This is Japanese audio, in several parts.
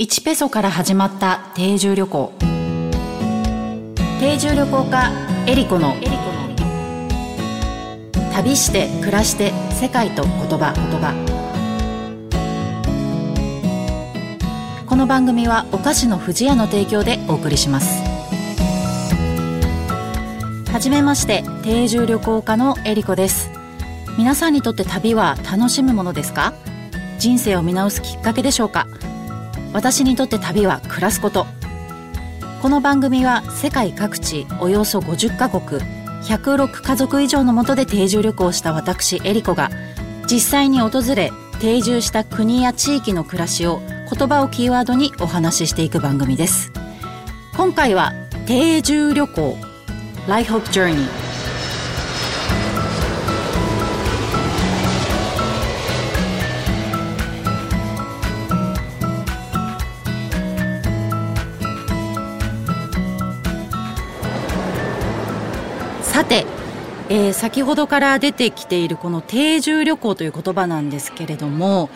1ペソから始まった定住旅行。定住旅行家エリコの旅して暮らして世界と言葉言葉。この番組はお菓子の不二家の提供でお送りします。はじめまして定住旅行家のエリコです。皆さんにとって旅は楽しむものですか？人生を見直すきっかけでしょうか？私にとって旅は暮らすこと。この番組は世界各地およそ50カ国106家族以上のもとで定住旅行した私エリコが実際に訪れ定住した国や地域の暮らしを言葉をキーワードにお話ししていく番組です。今回は定住旅行 Life Hope Journey さて、えー、先ほどから出てきているこの定住旅行という言葉なんですけれども、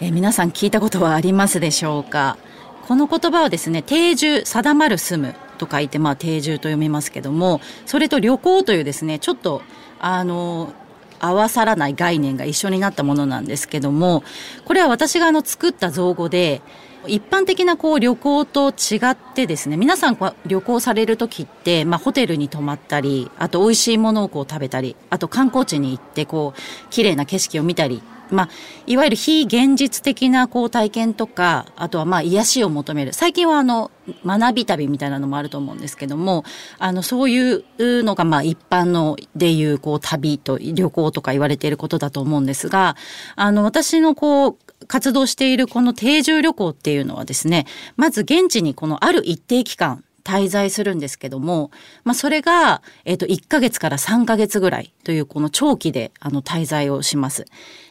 えー、皆さん聞いたことはありますでしょうか？この言葉はですね、定住、定まる住むと書いて、まあ定住と読みますけども、それと旅行というですね、ちょっと、あの、合わさらない概念が一緒になったものなんですけども、これは私があの作った造語で、一般的なこう旅行と違ってですね、皆さんこう旅行される時って、まあホテルに泊まったり、あと美味しいものをこう食べたり、あと観光地に行ってこう綺麗な景色を見たり、まあ、いわゆる非現実的なこう体験とか、あとはまあ癒しを求める。最近はあの、学び旅みたいなのもあると思うんですけども、あの、そういうのがまあ一般のでいうこう旅と旅行とか言われていることだと思うんですが、あの、私のこう、活動しているこの定住旅行っていうのはですね、まず現地にこのある一定期間、滞在するんですけども、まあ、それが、えっ、と、1ヶ月から3ヶ月ぐらいというこの長期で、あの、滞在をします。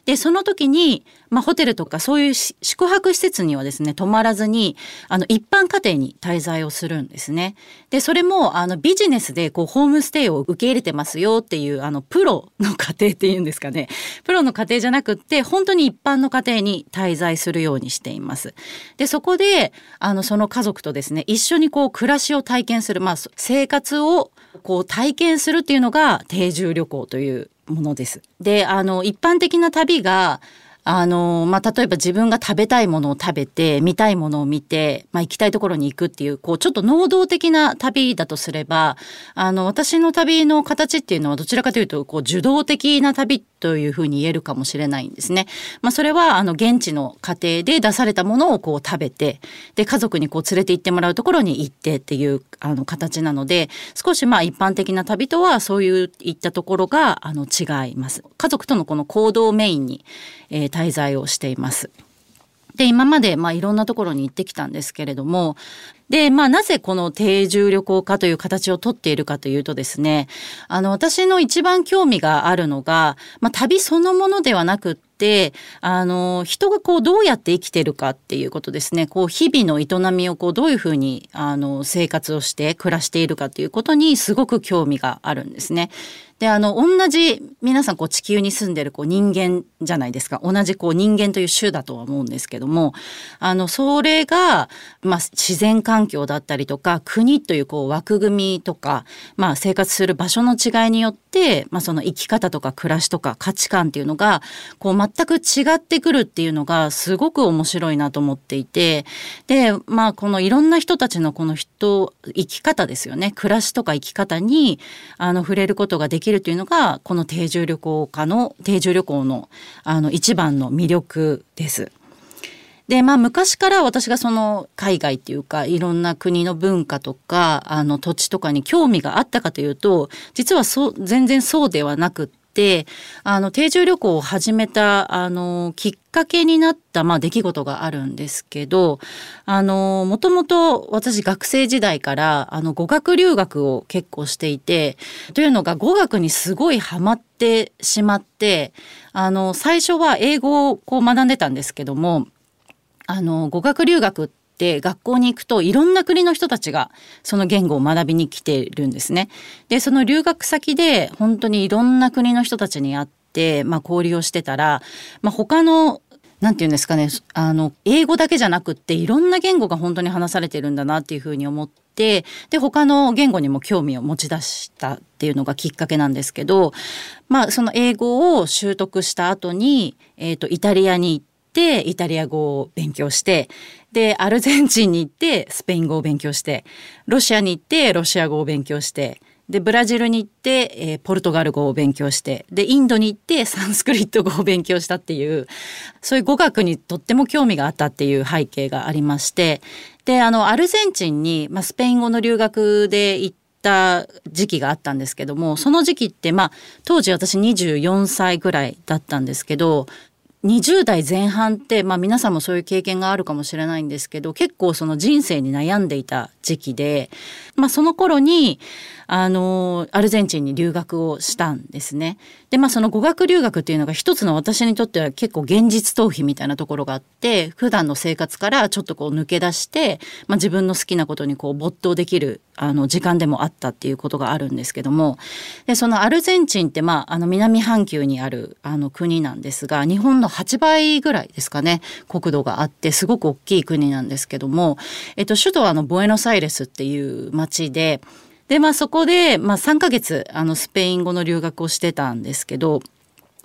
で、その時に、まあ、ホテルとかそういう宿泊施設にはですね、泊まらずに、あの、一般家庭に滞在をするんですね。で、それも、あの、ビジネスで、こう、ホームステイを受け入れてますよっていう、あの、プロの家庭っていうんですかね。プロの家庭じゃなくって、本当に一般の家庭に滞在するようにしています。で、そこで、あの、その家族とですね、一緒にこう、暮らしを体験する、まあ、生活を、こう、体験するっていうのが定住旅行というものです。で、あの、一般的な旅が、あの、まあ、例えば自分が食べたいものを食べて、見たいものを見て、まあ、行きたいところに行くっていう、こう、ちょっと能動的な旅だとすれば、あの、私の旅の形っていうのはどちらかというと、こう、受動的な旅というふうに言えるかもしれないんですね。まあ、それは、あの、現地の家庭で出されたものをこう食べて、で、家族にこう連れて行ってもらうところに行ってっていう、あの、形なので、少しまあ一般的な旅とはそういういったところが、あの、違います。家族とのこの行動をメインに、えー、滞在をしています。で、今まで、まあ、いろんなところに行ってきたんですけれども、で、まあ、なぜこの定住旅行家という形をとっているかというとですね、あの、私の一番興味があるのが、まあ、旅そのものではなくって、あの、人がこう、どうやって生きてるかっていうことですね。こう、日々の営みをこう、どういうふうに、あの、生活をして暮らしているかということにすごく興味があるんですね。で、あの、同じ、皆さんこう地球に住んでるこう人間じゃないですか。同じこう人間という種だとは思うんですけども、あの、それが、まあ、自然環境だったりとか、国というこう枠組みとか、まあ、生活する場所の違いによって、まあ、その生き方とか暮らしとか価値観っていうのが、こう全く違ってくるっていうのがすごく面白いなと思っていて、で、まあ、このいろんな人たちのこの人、生き方ですよね。暮らしとか生き方に、あの、触れることができるるというのがこの定住旅行家の定住旅行のあの一番の魅力です。でまあ昔から私がその海外っていうかいろんな国の文化とかあの土地とかに興味があったかというと実はそう全然そうではなくってて、あの、定住旅行を始めた、あの、きっかけになった、まあ、出来事があるんですけど、あの、もともと私学生時代から、あの、語学留学を結構していて、というのが語学にすごいハマってしまって、あの、最初は英語をこう学んでたんですけども、あの、語学留学ってて学校に行くといろんな国の人たちがその言語を学びに来てるんですね。でその留学先で本当にいろんな国の人たちに会って、まあ、交流をしてたら、まあ、他のなんて言うんですかねあの英語だけじゃなくっていろんな言語が本当に話されてるんだなっていうふうに思ってで他の言語にも興味を持ち出したっていうのがきっかけなんですけどまあその英語を習得した後に、えーと、イタリアに行ってイタリア語を勉強してでアルゼンチンに行ってスペイン語を勉強してロシアに行ってロシア語を勉強してでブラジルに行って、えー、ポルトガル語を勉強してでインドに行ってサンスクリット語を勉強したっていうそういう語学にとっても興味があったっていう背景がありましてであのアルゼンチンに、まあ、スペイン語の留学で行った時期があったんですけどもその時期ってまあ当時私24歳ぐらいだったんですけど20代前半って、まあ、皆さんもそういう経験があるかもしれないんですけど結構その人生に悩んでいた時期で、まあ、その頃にあのアルゼンチンに留学をしたんですね。でまあその語学留学っていうのが一つの私にとっては結構現実逃避みたいなところがあって普段の生活からちょっとこう抜け出して、まあ、自分の好きなことにこう没頭できるあの時間でもあったっていうことがあるんですけどもでそのアルゼンチンって、まあ、あの南半球にあるあの国なんですが日本の8倍ぐらいですかね国土があってすごく大きい国なんですけども、えっと、首都はあのボエノサイレスっていう町ででまあそこで、まあ、3ヶ月あのスペイン語の留学をしてたんですけど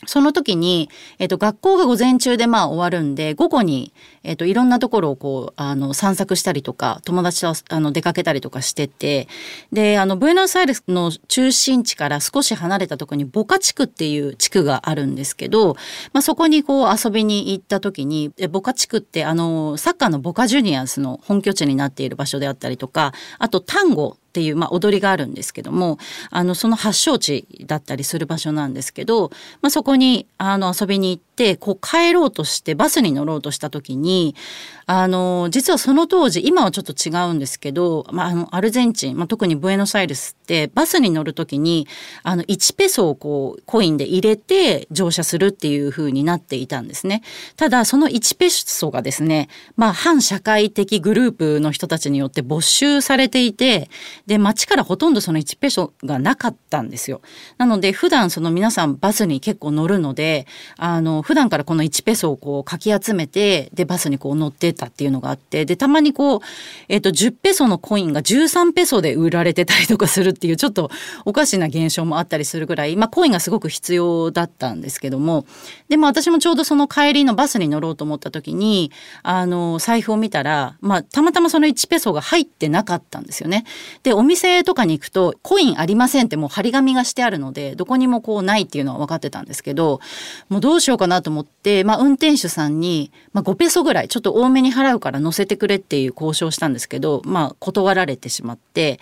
その時に、えっと、学校が午前中でまあ終わるんで、午後に、えっと、いろんなところをこう、あの、散策したりとか、友達とあの出かけたりとかしてて、で、あの、ブエノスアイレスの中心地から少し離れたところに、ボカ地区っていう地区があるんですけど、まあ、そこにこう遊びに行った時に、ボカ地区って、あの、サッカーのボカジュニアスの本拠地になっている場所であったりとか、あと、タンゴっていう、まあ、踊りがあるんですけどもあのその発祥地だったりする場所なんですけど、まあ、そこにあの遊びに行ってこう帰ろうとしてバスに乗ろうとした時にあの実はその当時今はちょっと違うんですけど、まあ、あのアルゼンチン、まあ、特にブエノスアイレスってバスに乗る時にあの1ペソをこうコインで入れて乗車するっていう風になっていたんですね。ただその1ペソがですね、まあ、反社会的グループの人たちによって没収されていてで街からほとんどその1ペソがなかったんですよ。なので普段その皆さんバスに結構乗るのであの普段からこの1ペソをこうかき集めてでバスにこう乗ってたっていうのがあってでたまにこう、えっと10ペソのコインが13ペソで売られてたりとかするっていうちょっとおかしな現象もあったりするぐらい、まあ、コインがすごく必要だったんですけどもでも私もちょうどその帰りのバスに乗ろうと思った時にあの財布を見たら、まあ、たまたまその1ペソが入ってなかったんですよね。でお店とかに行くとコインありませんってもう張り紙がしてあるのでどこにもこうないっていうのは分かってたんですけどもうどうしようかなと思って、まあ、運転手さんに、まあ、5ペソぐらいちょっと多めに払うから乗せてくれっていう交渉したんですけど、まあ、断られてしまって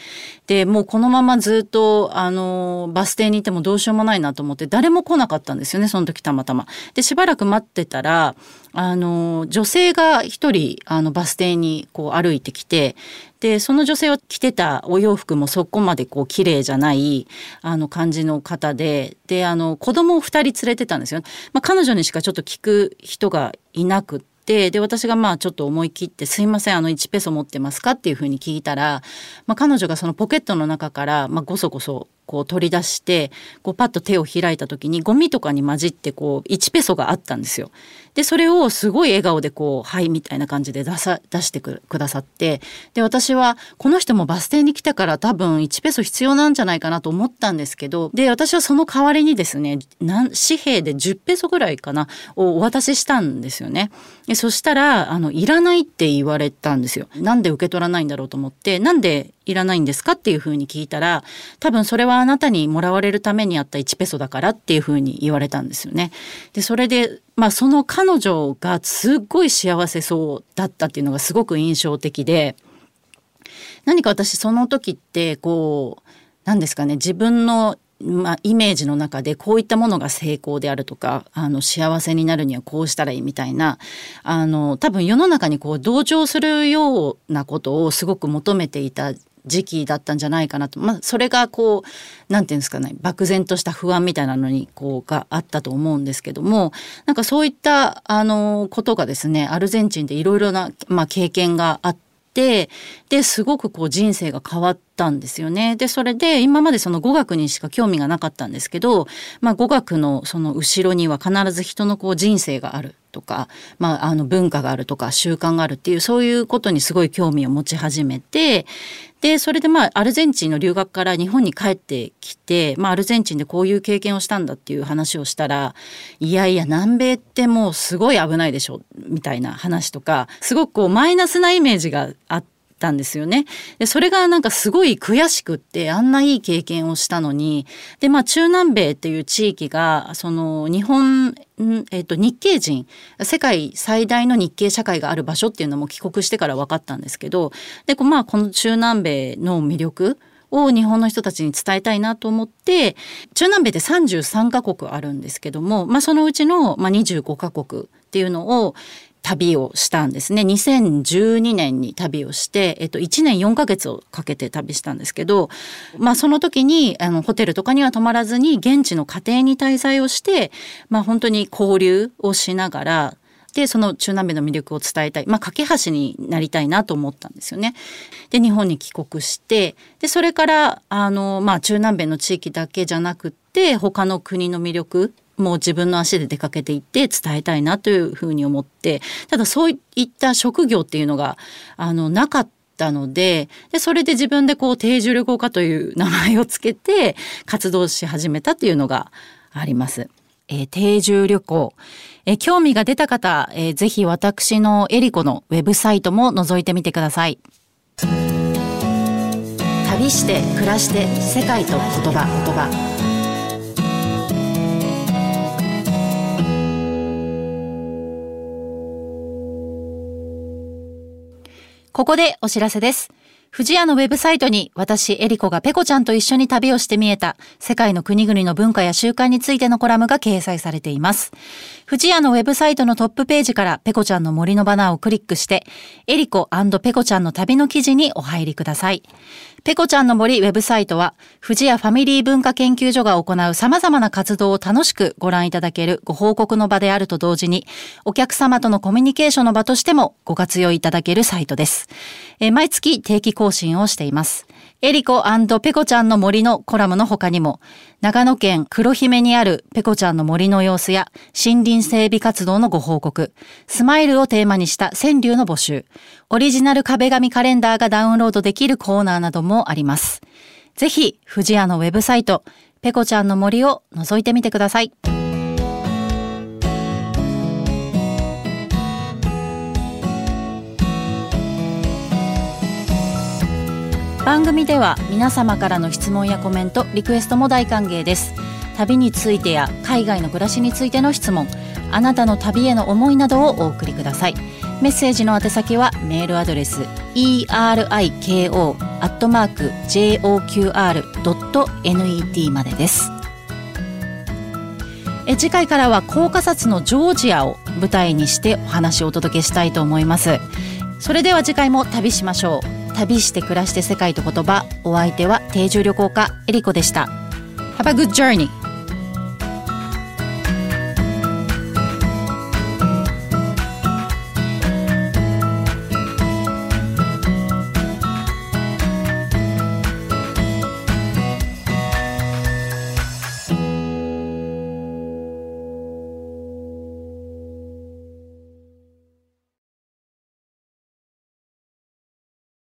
でもうこのままずっとあのバス停にいてもどうしようもないなと思って誰も来なかったんですよねその時たまたま。でしばらく待ってたらあの女性が一人あのバス停にこう歩いてきてでその女性は着てたお洋服もそこまでこう綺麗じゃないあの感じの方でであの子供を2人連れてたんですよ。まあ、彼女にしかちょっと聞く人がいなくってで私がまあちょっと思い切って「すいませんあの1ペソ持ってますか?」っていうふうに聞いたら、まあ、彼女がそのポケットの中から、まあ、ごそごそこう取り出してこうパッと手を開いた時にゴミとかに混じってこう1ペソがあったんですよ。でそれをすごい笑顔でこう「はい」みたいな感じで出さ出してくださってで私はこの人もバス停に来たから多分1ペソ必要なんじゃないかなと思ったんですけどで私はその代わりにですね紙幣で10ペソぐらいかなをお渡ししたんですよね。でそしたらあのいらないって言われたんですよ。なんで受け取らないんだろうと思ってなんでいらないんですかっていうふうに聞いたら多分それはあなたにもらわれるためにあった1ペソだからっていうふうに言われたんですよね。でそれでまあその彼女がすっごい幸せそうだったっていうのがすごく印象的で何か私その時ってこう何ですかね自分のまあ、イメージの中でこういったものが成功であるとかあの幸せになるにはこうしたらいいみたいなあの多分世の中にこう同調するようなことをすごく求めていた時期だったんじゃないかなと、まあ、それがこう何て言うんですかね漠然とした不安みたいなのにこうがあったと思うんですけどもなんかそういったあのことがですねアルゼンチンでいろいろな、まあ、経験があってですごくこう人生が変わっったんですよね。で、それで今までその語学にしか興味がなかったんですけど、まあ語学のその後ろには必ず人のこう人生があるとか、まああの文化があるとか習慣があるっていうそういうことにすごい興味を持ち始めて、で、それでまあアルゼンチンの留学から日本に帰ってきて、まあアルゼンチンでこういう経験をしたんだっていう話をしたら、いやいや南米ってもうすごい危ないでしょみたいな話とか、すごくこうマイナスなイメージがあって、たんですよね。で、それがなんかすごい悔しくって、あんないい経験をしたのに、で、まあ中南米っていう地域が、その日本、えっ、と、日系人、世界最大の日系社会がある場所っていうのも帰国してから分かったんですけど、で、まあこの中南米の魅力、を日本の人たちに伝えたいなと思って中南米で33カ国あるんですけども、まあ、そのうちの、まあ、25カ国っていうのを、旅をしたんですね。2012年に旅をして、えっと、1年4ヶ月をかけて旅したんですけど、まあ、その時に、あの、ホテルとかには泊まらずに、現地の家庭に滞在をして、まあ、本当に交流をしながら、で、その中南米の魅力を伝えたい。まあ、架け橋になりたいなと思ったんですよね。で、日本に帰国して、で、それから、あの、まあ、中南米の地域だけじゃなくて、他の国の魅力もう自分の足で出かけていって伝えたいなというふうに思ってただそういった職業っていうのがあのなかったのででそれで自分でこう定住旅行家という名前をつけて活動し始めたっていうのがあります。えー、定住旅行、えー、興味が出た方、えー、ぜひ私のエリコのウェブサイトも覗いてみてください。旅して暮らして世界と言葉言葉ここでお知らせです。富士屋のウェブサイトに私、エリコがペコちゃんと一緒に旅をして見えた世界の国々の文化や習慣についてのコラムが掲載されています。富士屋のウェブサイトのトップページからペコちゃんの森のバナーをクリックして、エリコペコちゃんの旅の記事にお入りください。ペコちゃんの森ウェブサイトは、富士屋ファミリー文化研究所が行う様々な活動を楽しくご覧いただけるご報告の場であると同時に、お客様とのコミュニケーションの場としてもご活用いただけるサイトです。え毎月定期更新をしています。エリコペコちゃんの森のコラムの他にも、長野県黒姫にあるペコちゃんの森の様子や森林整備活動のご報告、スマイルをテーマにした川柳の募集、オリジナル壁紙カレンダーがダウンロードできるコーナーなどもあります。ぜひ、富士屋のウェブサイト、ペコちゃんの森を覗いてみてください。番組では皆様からの質問やコメントリクエストも大歓迎です。旅についてや海外の暮らしについての質問あなたの旅への思いなどをお送りください。メッセージの宛先はメールアドレス eriko.joqr.net までです。え次回からはコーカサスのジョージアを舞台にしてお話をお届けしたいと思います。それでは次回も旅しましょう。旅して暮らして世界と言葉お相手は定住旅行家エリコでした Have a good journey!